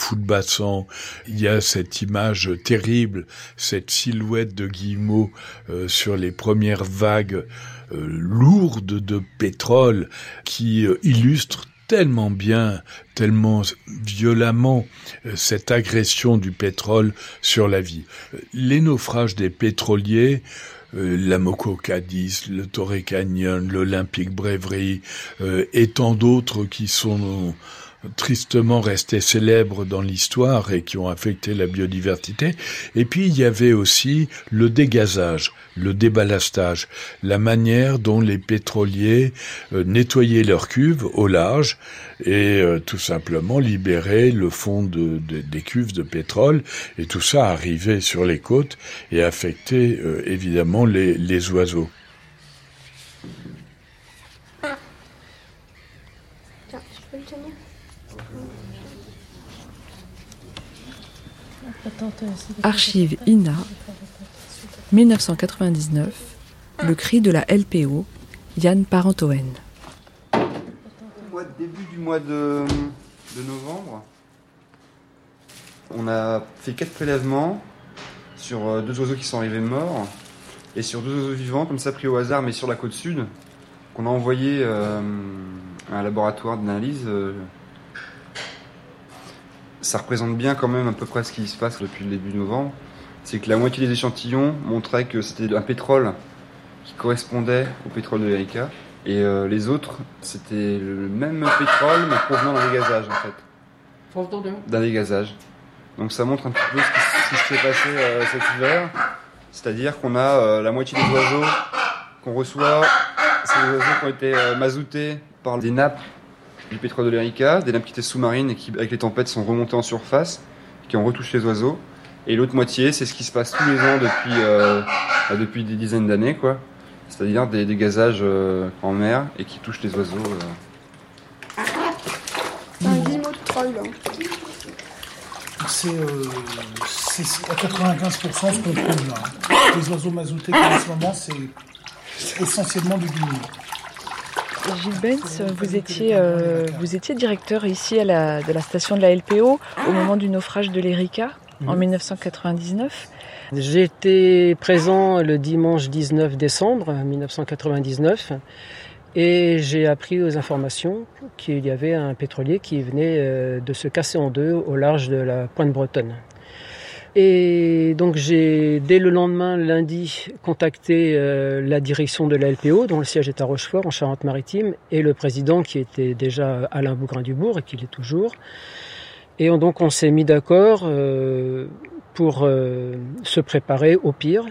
Il y a cette image terrible, cette silhouette de guillemots sur les premières vagues lourdes de pétrole qui illustre tellement bien, tellement violemment euh, cette agression du pétrole sur la vie. Euh, les naufrages des pétroliers, euh, la Moco Cadiz, le Torrey Canyon, l'Olympique Breverie et tant d'autres qui sont tristement restés célèbres dans l'histoire et qui ont affecté la biodiversité. Et puis il y avait aussi le dégazage, le déballastage, la manière dont les pétroliers euh, nettoyaient leurs cuves au large et euh, tout simplement libéraient le fond de, des cuves de pétrole. Et tout ça arrivait sur les côtes et affectait euh, évidemment les, les oiseaux. Archive INA, 1999, le cri de la LPO, Yann Parentoen. Début du mois de, novembre, on a fait quatre prélèvements sur euh, deux oiseaux qui sont arrivés morts et sur deux oiseaux vivants, comme ça pris au hasard, mais sur la côte sud, qu'on a envoyé euh, à un laboratoire d'analyse euh, ça représente bien quand même à peu près ce qui se passe depuis le début novembre. C'est que la moitié des échantillons montraient que c'était un pétrole qui correspondait au pétrole de l'Erika. Et euh, les autres, c'était le même pétrole, mais provenant d'un dégazage en fait. D'un dégazage. Donc ça montre un petit peu ce qui, s'est passé euh, cet hiver. C'est-à-dire qu'on a euh, la moitié des oiseaux qu'on reçoit, c'est des oiseaux qui ont été mazoutés par des nappes du pétrole de l'Erika, des étaient sous-marines et qui, avec les tempêtes, sont remontées en surface, qui ont retouché les oiseaux. Et l'autre moitié, c'est ce qui se passe tous les ans depuis, euh, bah, depuis des dizaines d'années, quoi. C'est-à-dire des, des gazages euh, en mer et qui touchent les oiseaux. Euh. C'est un guillemot de troll. C'est à 95% ce qu'on trouve là. Les oiseaux mazoutés en ce moment, c'est essentiellement du guillemot. Gilles Benz, vous étiez, euh, vous étiez directeur ici à la, de la station de la LPO au moment du naufrage de l'Erika en 1999. J'étais présent le dimanche 19 décembre 1999 et j'ai appris aux informations qu'il y avait un pétrolier qui venait euh, de se casser en deux au large de la pointe bretonne. Et donc j'ai dès le lendemain, lundi, contacté euh, la direction de la LPO, dont le siège est à Rochefort, en Charente-Maritime, et le président qui était déjà Alain Bougrain-Dubourg et qui l'est toujours. Et donc on s'est mis d'accord euh, pour euh, se préparer au pire.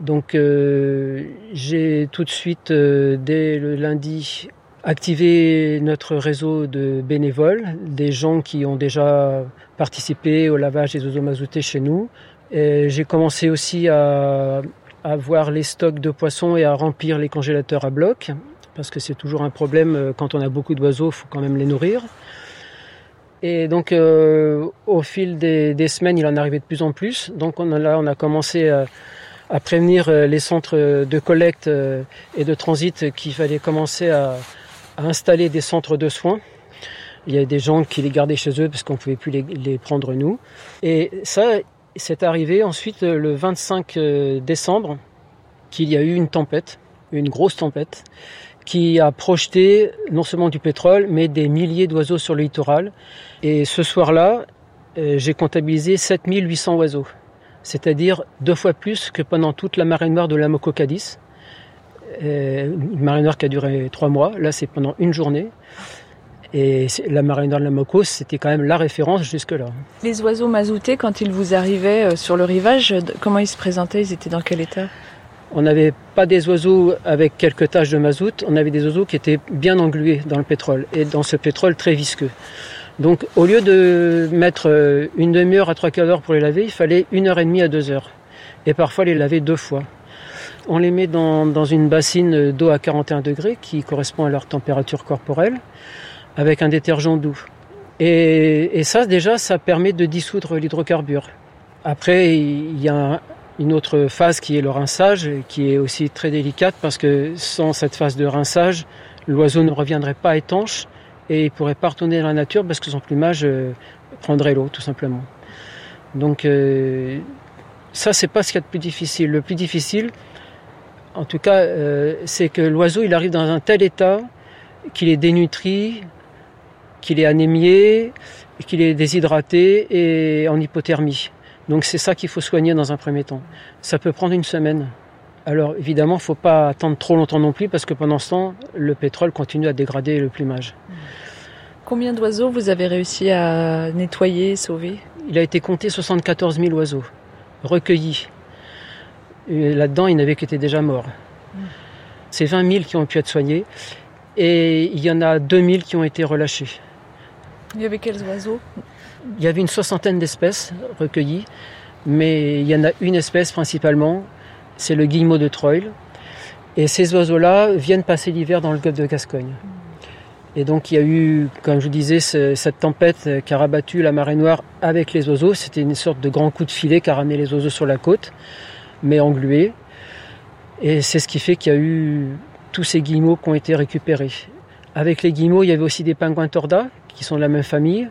Donc j'ai tout de suite, dès le lundi, activer notre réseau de bénévoles, des gens qui ont déjà participé au lavage des oiseaux mazoutés chez nous. J'ai commencé aussi à, voir les stocks de poissons et à remplir les congélateurs à bloc, parce que c'est toujours un problème euh, quand on a beaucoup d'oiseaux, il faut quand même les nourrir. Et donc, euh, au fil des, semaines, il en arrivait de plus en plus. Donc, on là, on a commencé à, à prévenir euh, les centres de collecte et de transit qu'il fallait commencer à, installer des centres de soins. Il y a des gens qui les gardaient chez eux parce qu'on ne pouvait plus les, prendre nous. Et ça, c'est arrivé ensuite le 25 euh, décembre qu'il y a eu une tempête, une grosse tempête, qui a projeté non seulement du pétrole, mais des milliers d'oiseaux sur le littoral. Et ce soir-là, euh, j'ai comptabilisé 7800 oiseaux, c'est-à-dire deux fois plus que pendant toute la marée noire de la Mococadis. Euh, une marée noire qui a duré trois mois. Là, c'est pendant une journée. Et la marée noire de la Mocos, c'était quand même la référence jusque-là. Les oiseaux mazoutés, quand ils vous arrivaient euh, sur le rivage, comment ils se présentaient? Ils étaient dans quel état? On n'avait pas des oiseaux avec quelques taches de mazout, on avait des oiseaux qui étaient bien englués dans le pétrole, et dans ce pétrole très visqueux. Donc au lieu de mettre euh, une demi-heure à trois quarts d'heure pour les laver, il fallait une heure et demie à deux heures. Et parfois les laver deux fois. On les met dans, une bassine d'eau à 41 degrés qui correspond à leur température corporelle avec un détergent doux. Et, ça, déjà, ça permet de dissoudre l'hydrocarbure. Après, il y a une autre phase qui est le rinçage, qui est aussi très délicate parce que sans cette phase de rinçage, l'oiseau ne reviendrait pas étanche et il pourrait pas retourner dans la nature parce que son plumage euh, prendrait l'eau, tout simplement. Donc, euh, ça, c'est pas ce qu'il y a de plus difficile. Le plus difficile, en tout cas, euh, c'est que l'oiseau, il arrive dans un tel état qu'il est dénutri, qu'il est anémié, qu'il est déshydraté et en hypothermie. Donc c'est ça qu'il faut soigner dans un premier temps. Ça peut prendre une semaine. Alors évidemment, il ne faut pas attendre trop longtemps non plus parce que pendant ce temps, le pétrole continue à dégrader le plumage. Combien d'oiseaux vous avez réussi à nettoyer, sauver? Il a été compté 74 000 oiseaux recueillis. Là-dedans, il n'y en avait qui étaient déjà morts. C'est 20 000 qui ont pu être soignés et il y en a 2 000 qui ont été relâchés. Il y avait quels oiseaux? Il y avait une soixantaine d'espèces recueillies, mais il y en a une espèce principalement, c'est le guillemot de Troil. Et ces oiseaux-là viennent passer l'hiver dans le golfe de Gascogne. Et donc il y a eu, comme je vous disais, ce- cette tempête qui a rabattu la marée noire avec les oiseaux. C'était une sorte de grand coup de filet qui a ramené les oiseaux sur la côte, mais englués. Et c'est ce qui fait qu'il y a eu tous ces guillemots qui ont été récupérés. Avec les guillemots, il y avait aussi des pingouins torda, qui sont de la même famille,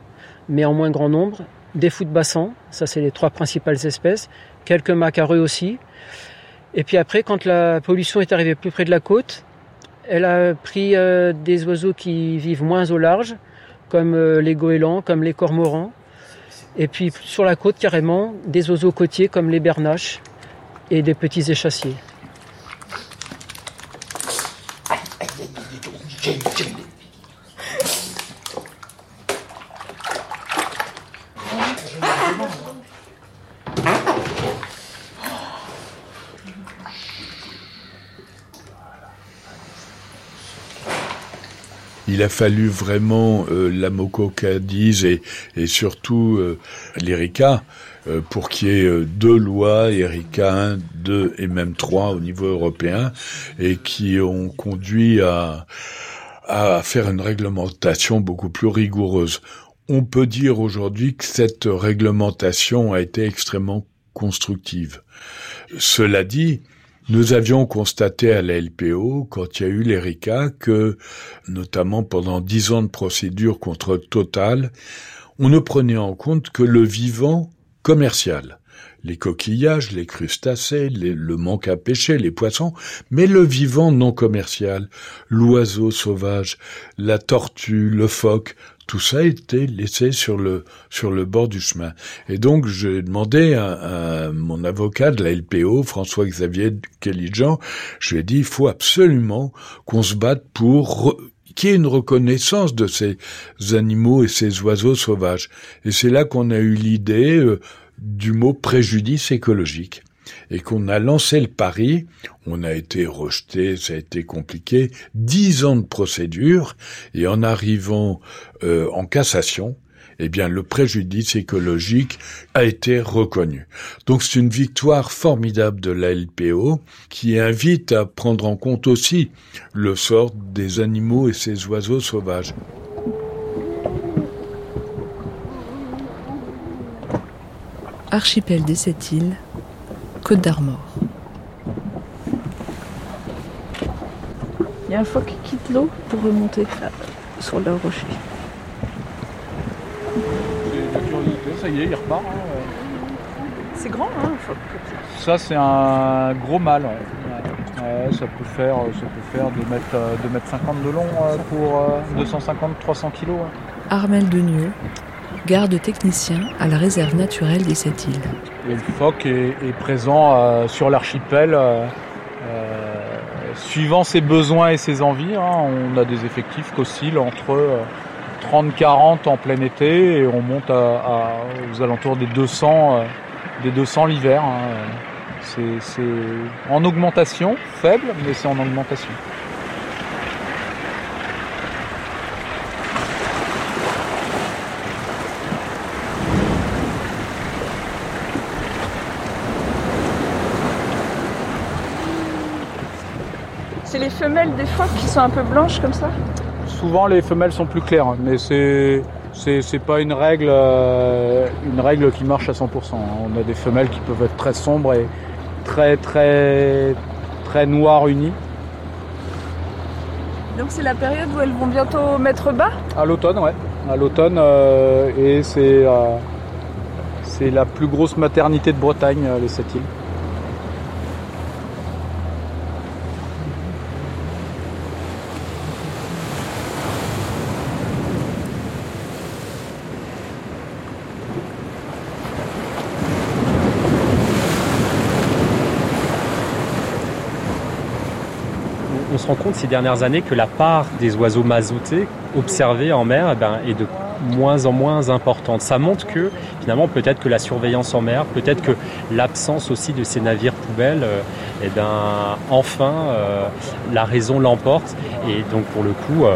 mais en moins grand nombre. Des fous de bassan, ça c'est les trois principales espèces. Quelques macareux aussi. Et puis après, quand la pollution est arrivée plus près de la côte, elle a pris euh, des oiseaux qui vivent moins au large, comme euh, les goélands, comme les cormorans. Et puis sur la côte, carrément, des oiseaux côtiers comme les bernaches et des petits échassiers. Il a fallu vraiment euh, la Moco Cadiz et, et surtout euh, l'ERICA euh, pour qu'il y ait euh, deux lois, ERICA 1, 2 et même 3 au niveau européen et qui ont conduit à, à faire une réglementation beaucoup plus rigoureuse. On peut dire aujourd'hui que cette réglementation a été extrêmement constructive. Cela dit, nous avions constaté à la LPO, quand il y a eu l'ERICA, que, notamment pendant dix ans de procédure contre Total, on ne prenait en compte que le vivant commercial. Les coquillages, les crustacés, le manque à pêcher, les poissons, mais le vivant non commercial, l'oiseau sauvage, la tortue, le phoque, tout ça était laissé sur le sur le bord du chemin. Et donc j'ai demandé à, mon avocat de la LPO, François-Xavier Kellyjean, je lui ai dit il faut absolument qu'on se batte pour qu'il y ait une reconnaissance de ces animaux et ces oiseaux sauvages. Et c'est là qu'on a eu l'idée euh, du mot préjudice écologique et qu'on a lancé le pari, on a été rejeté, ça a été compliqué, dix ans de procédure, et en arrivant euh, en cassation, eh bien le préjudice écologique a été reconnu. Donc c'est une victoire formidable de la LPO qui invite à prendre en compte aussi le sort des animaux et ces oiseaux sauvages. Archipel des Sept Îles, Côte d'Armor. Il y a un phoque qui quitte l'eau pour remonter sur le rocher. Ça y est, il repart. hein. C'est grand, hein, un phoque Ça, c'est un gros mâle. ouais. Ouais, ça peut faire, ça peut faire 2 mètres, euh, 2 mètres 50 de long euh, pour 250-300 kilos. ouais. Armel Denieux, garde technicien à la réserve naturelle des Sept Îles. Le phoque est, présent euh, sur l'archipel euh, euh, suivant ses besoins et ses envies. hein. On a des effectifs qui oscillent entre euh, 30-40 en plein été et on monte aux alentours des 200, euh, des 200 l'hiver. hein. C'est en augmentation, faible, mais c'est en augmentation. C'est les femelles des phoques qui sont un peu blanches comme ça Souvent les femelles sont plus claires, mais c'est c'est pas une règle euh, une règle qui marche à 100%. hein. On a des femelles qui peuvent être très sombres et très très très noires unies. Donc c'est la période où elles vont bientôt mettre bas À l'automne, ouais. À l'automne euh, et c'est euh, c'est la plus grosse maternité de Bretagne, les sept îles. Rend compte ces dernières années que la part des oiseaux mazotés observée en mer eh ben, est de moins en moins importante. Ça montre que finalement peut-être que la surveillance en mer, peut-être que l'absence aussi de ces navires poubelles, euh, eh ben, enfin euh, la raison l'emporte et donc pour le coup euh,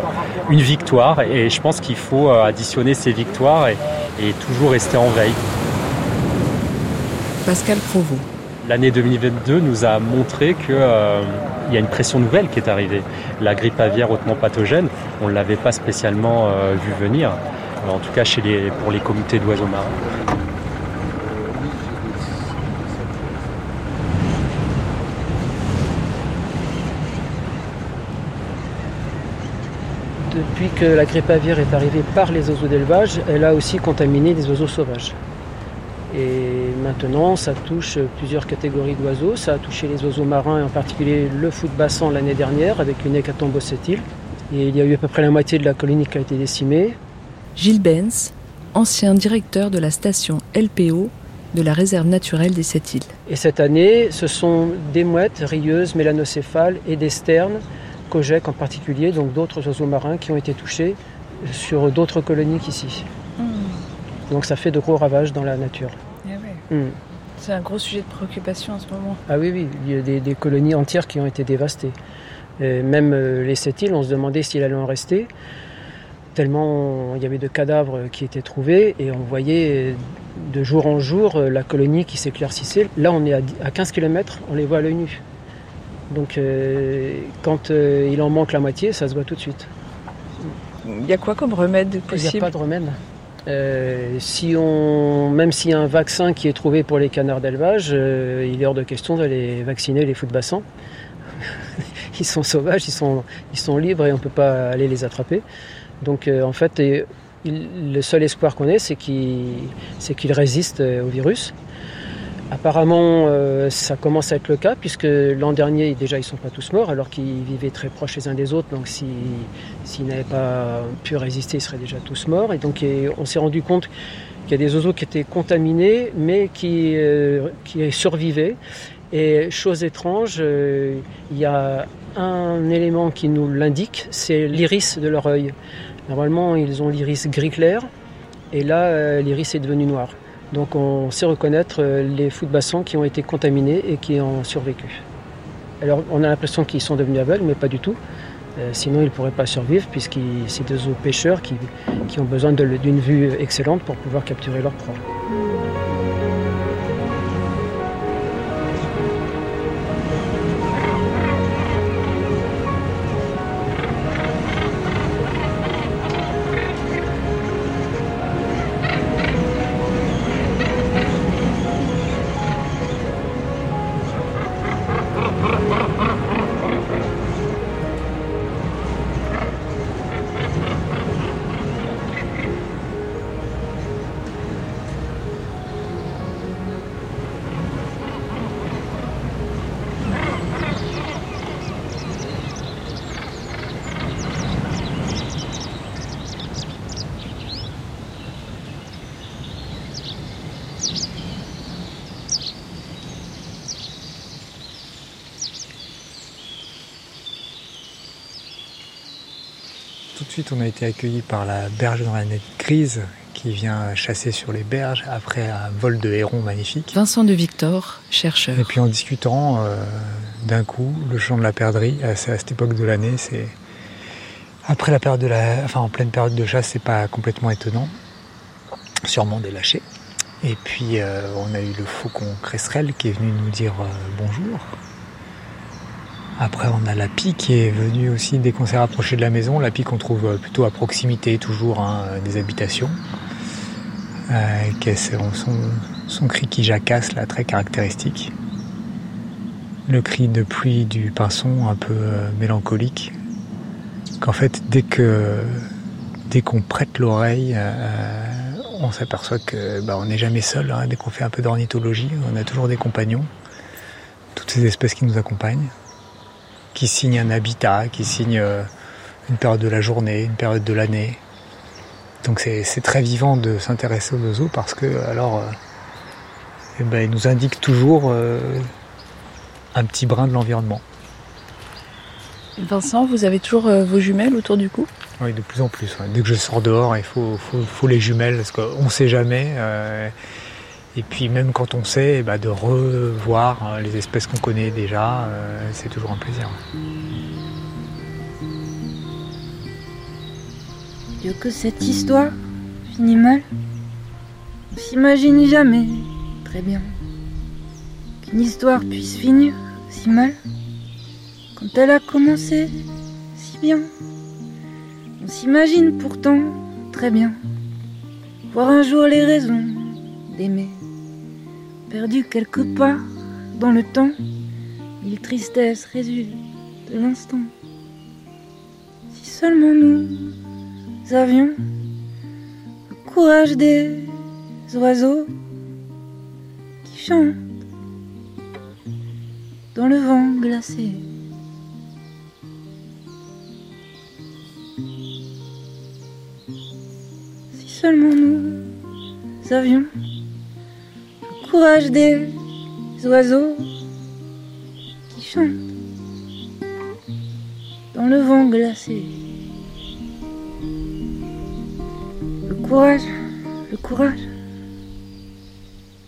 une victoire et je pense qu'il faut additionner ces victoires et, et toujours rester en veille. Pascal Provost. L'année 2022 nous a montré qu'il euh, y a une pression nouvelle qui est arrivée. La grippe aviaire hautement pathogène, on ne l'avait pas spécialement euh, vu venir, en tout cas pour les comités d'oiseaux marins. Depuis que la grippe aviaire est arrivée par les oiseaux d'élevage, elle a aussi contaminé des oiseaux sauvages. Maintenant, ça touche plusieurs catégories d'oiseaux. Ça a touché les oiseaux marins, et en particulier le fou de bassan l'année dernière, avec une hécatombe île. Et il y a eu à peu près la moitié de la colonie qui a été décimée. Gilles Benz, ancien directeur de la station LPO de la réserve naturelle des Sept îles. Et cette année, ce sont des mouettes rieuses, mélanocéphales et des sternes, Kojek en particulier, donc d'autres oiseaux marins qui ont été touchés sur d'autres colonies qu'ici. Donc ça fait de gros ravages dans la nature. Hmm. C'est un gros sujet de préoccupation en ce moment. Ah oui, oui, il y a des, colonies entières qui ont été dévastées. même euh, les sept îles, on se demandait s'il allait en rester, tellement il y avait de cadavres qui étaient trouvés et on voyait de jour en jour euh, la colonie qui s'éclaircissait. Là, on est à 15 km, on les voit à l'œil nu. Donc euh, quand il en manque la moitié, ça se voit tout de suite. Il y a quoi comme remède possible Il n'y a pas de remède. Euh, si on, même s'il y a un vaccin qui est trouvé pour les canards d'élevage, euh, il est hors de question d'aller vacciner les fous de bassin. <laughs> ils sont sauvages, ils sont, ils sont libres et on ne peut pas aller les attraper. Donc euh, en fait, le seul espoir qu'on ait, c'est qu'ils résistent au virus. Apparemment, euh, ça commence à être le cas, puisque l'an dernier, déjà, ils ne sont pas tous morts, alors qu'ils vivaient très proches les uns des autres. Donc, s'ils n'avaient pas pu résister, ils seraient déjà tous morts. Et donc, on s'est rendu compte qu'il y a des oiseaux qui étaient contaminés, mais qui, euh, survivaient. Et chose étrange, euh, il y a un élément qui nous l'indique, c'est l'iris de leur œil. Normalement, ils ont l'iris gris clair, et là, l'iris est devenu noir. Donc on sait reconnaître euh, les fous de bassin qui ont été contaminés et qui ont survécu. Alors on a l'impression qu'ils sont devenus aveugles, mais pas du tout. Euh, sinon ils ne pourraient pas survivre puisque c'est des eaux pêcheurs qui, qui ont besoin d'une vue excellente pour pouvoir capturer leur proie. Ensuite, on a été accueillis par la berge dans la nette grise qui vient chasser sur les berges après un vol de héron magnifique. Vincent de Victor, chercheur. Et puis en discutant, euh, d'un coup, le chant de la perdrix, à cette époque de l'année, c'est après la période de la, enfin en pleine période de chasse, c'est pas complètement étonnant, sûrement des lâchers. Et puis euh, on a eu le faucon cresserelle qui est venu nous dire euh, bonjour. Après, on a la pie qui est venue aussi dès qu'on s'est rapproché de la maison. La pie qu'on trouve euh, plutôt à proximité, toujours hein, des habitations. Euh, son, cri qui jacasse, là, très caractéristique. Le cri de pluie du pinson, un peu euh, mélancolique. Qu'en fait, dès qu'on prête l'oreille, on s'aperçoit que bah, on n'est jamais seul. Hein. dès qu'on fait un peu d'ornithologie, on a toujours des compagnons. Toutes ces espèces qui nous accompagnent qui signe un habitat, qui signe euh, une période de la journée, une période de l'année. Donc c'est très vivant de s'intéresser aux oiseaux parce que alors euh, eh ben, ils nous indiquent toujours euh, un petit brin de l'environnement. Vincent, vous avez toujours vos jumelles autour du cou? Oui, de plus en plus. Dès que je sors dehors, il faut, faut, les jumelles parce qu'on ne sait jamais. Euh, et puis même quand on sait, bah, de revoir euh, les espèces qu'on connaît déjà, euh, c'est toujours un plaisir. Dieu que cette histoire finit mal, on s'imagine jamais très bien qu'une histoire puisse finir si mal quand elle a commencé si bien. On s'imagine pourtant très bien voir un jour les raisons d'aimer. Perdu quelque part dans le temps, mille tristesses résultent de l'instant. Si seulement nous avions le courage des oiseaux qui chantent dans le vent glacé. seulement nous avions courage des oiseaux qui chantent dans le vent glacé. Le courage, le courage.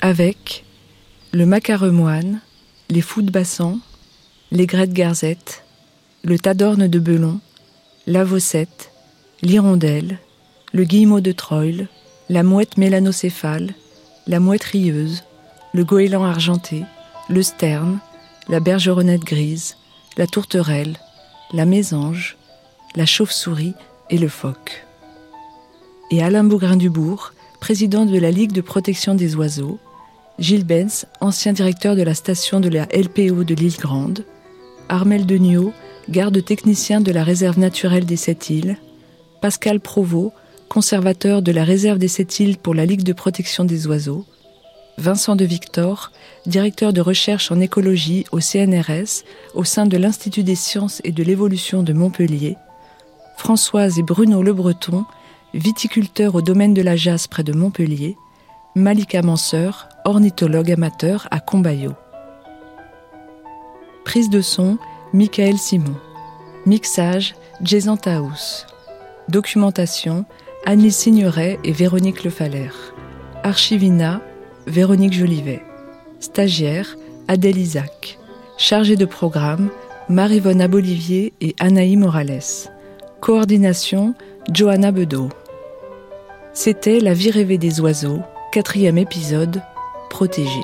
Avec le macaremoine, les fous de bassan, les de garzette, le tadorne de belon, la vossette, l'hirondelle, le guillemot de Troil, la mouette mélanocéphale, la mouette rieuse, le goéland argenté, le sterne, la bergeronnette grise, la tourterelle, la mésange, la chauve-souris et le phoque. Et Alain Bougrain-Dubourg, président de la Ligue de protection des oiseaux, Gilles Benz, ancien directeur de la station de la LPO de l'île Grande, Armel Deniot, garde technicien de la réserve naturelle des Sept Îles, Pascal Provost, conservateur de la réserve des Sept-Îles pour la Ligue de protection des oiseaux, Vincent de Victor, directeur de recherche en écologie au CNRS au sein de l'Institut des sciences et de l'évolution de Montpellier, Françoise et Bruno Le Breton, viticulteurs au domaine de la Jasse près de Montpellier, Malika Manseur, ornithologue amateur à Combayo. Prise de son, Michael Simon. Mixage, Jason Taous. Documentation, Annie Signeret et Véronique Le Archivina, Véronique Jolivet. Stagiaire, Adèle Isaac. Chargée de programme, Marie-Vonne Abolivier et Anaï Morales. Coordination, Johanna Bedeau. C'était La vie rêvée des oiseaux, quatrième épisode, Protégé.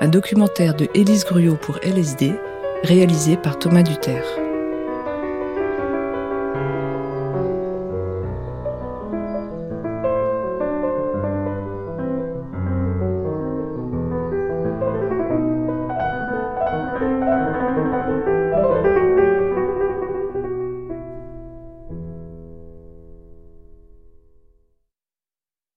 Un documentaire de Élise Gruot pour LSD, réalisé par Thomas Duterre.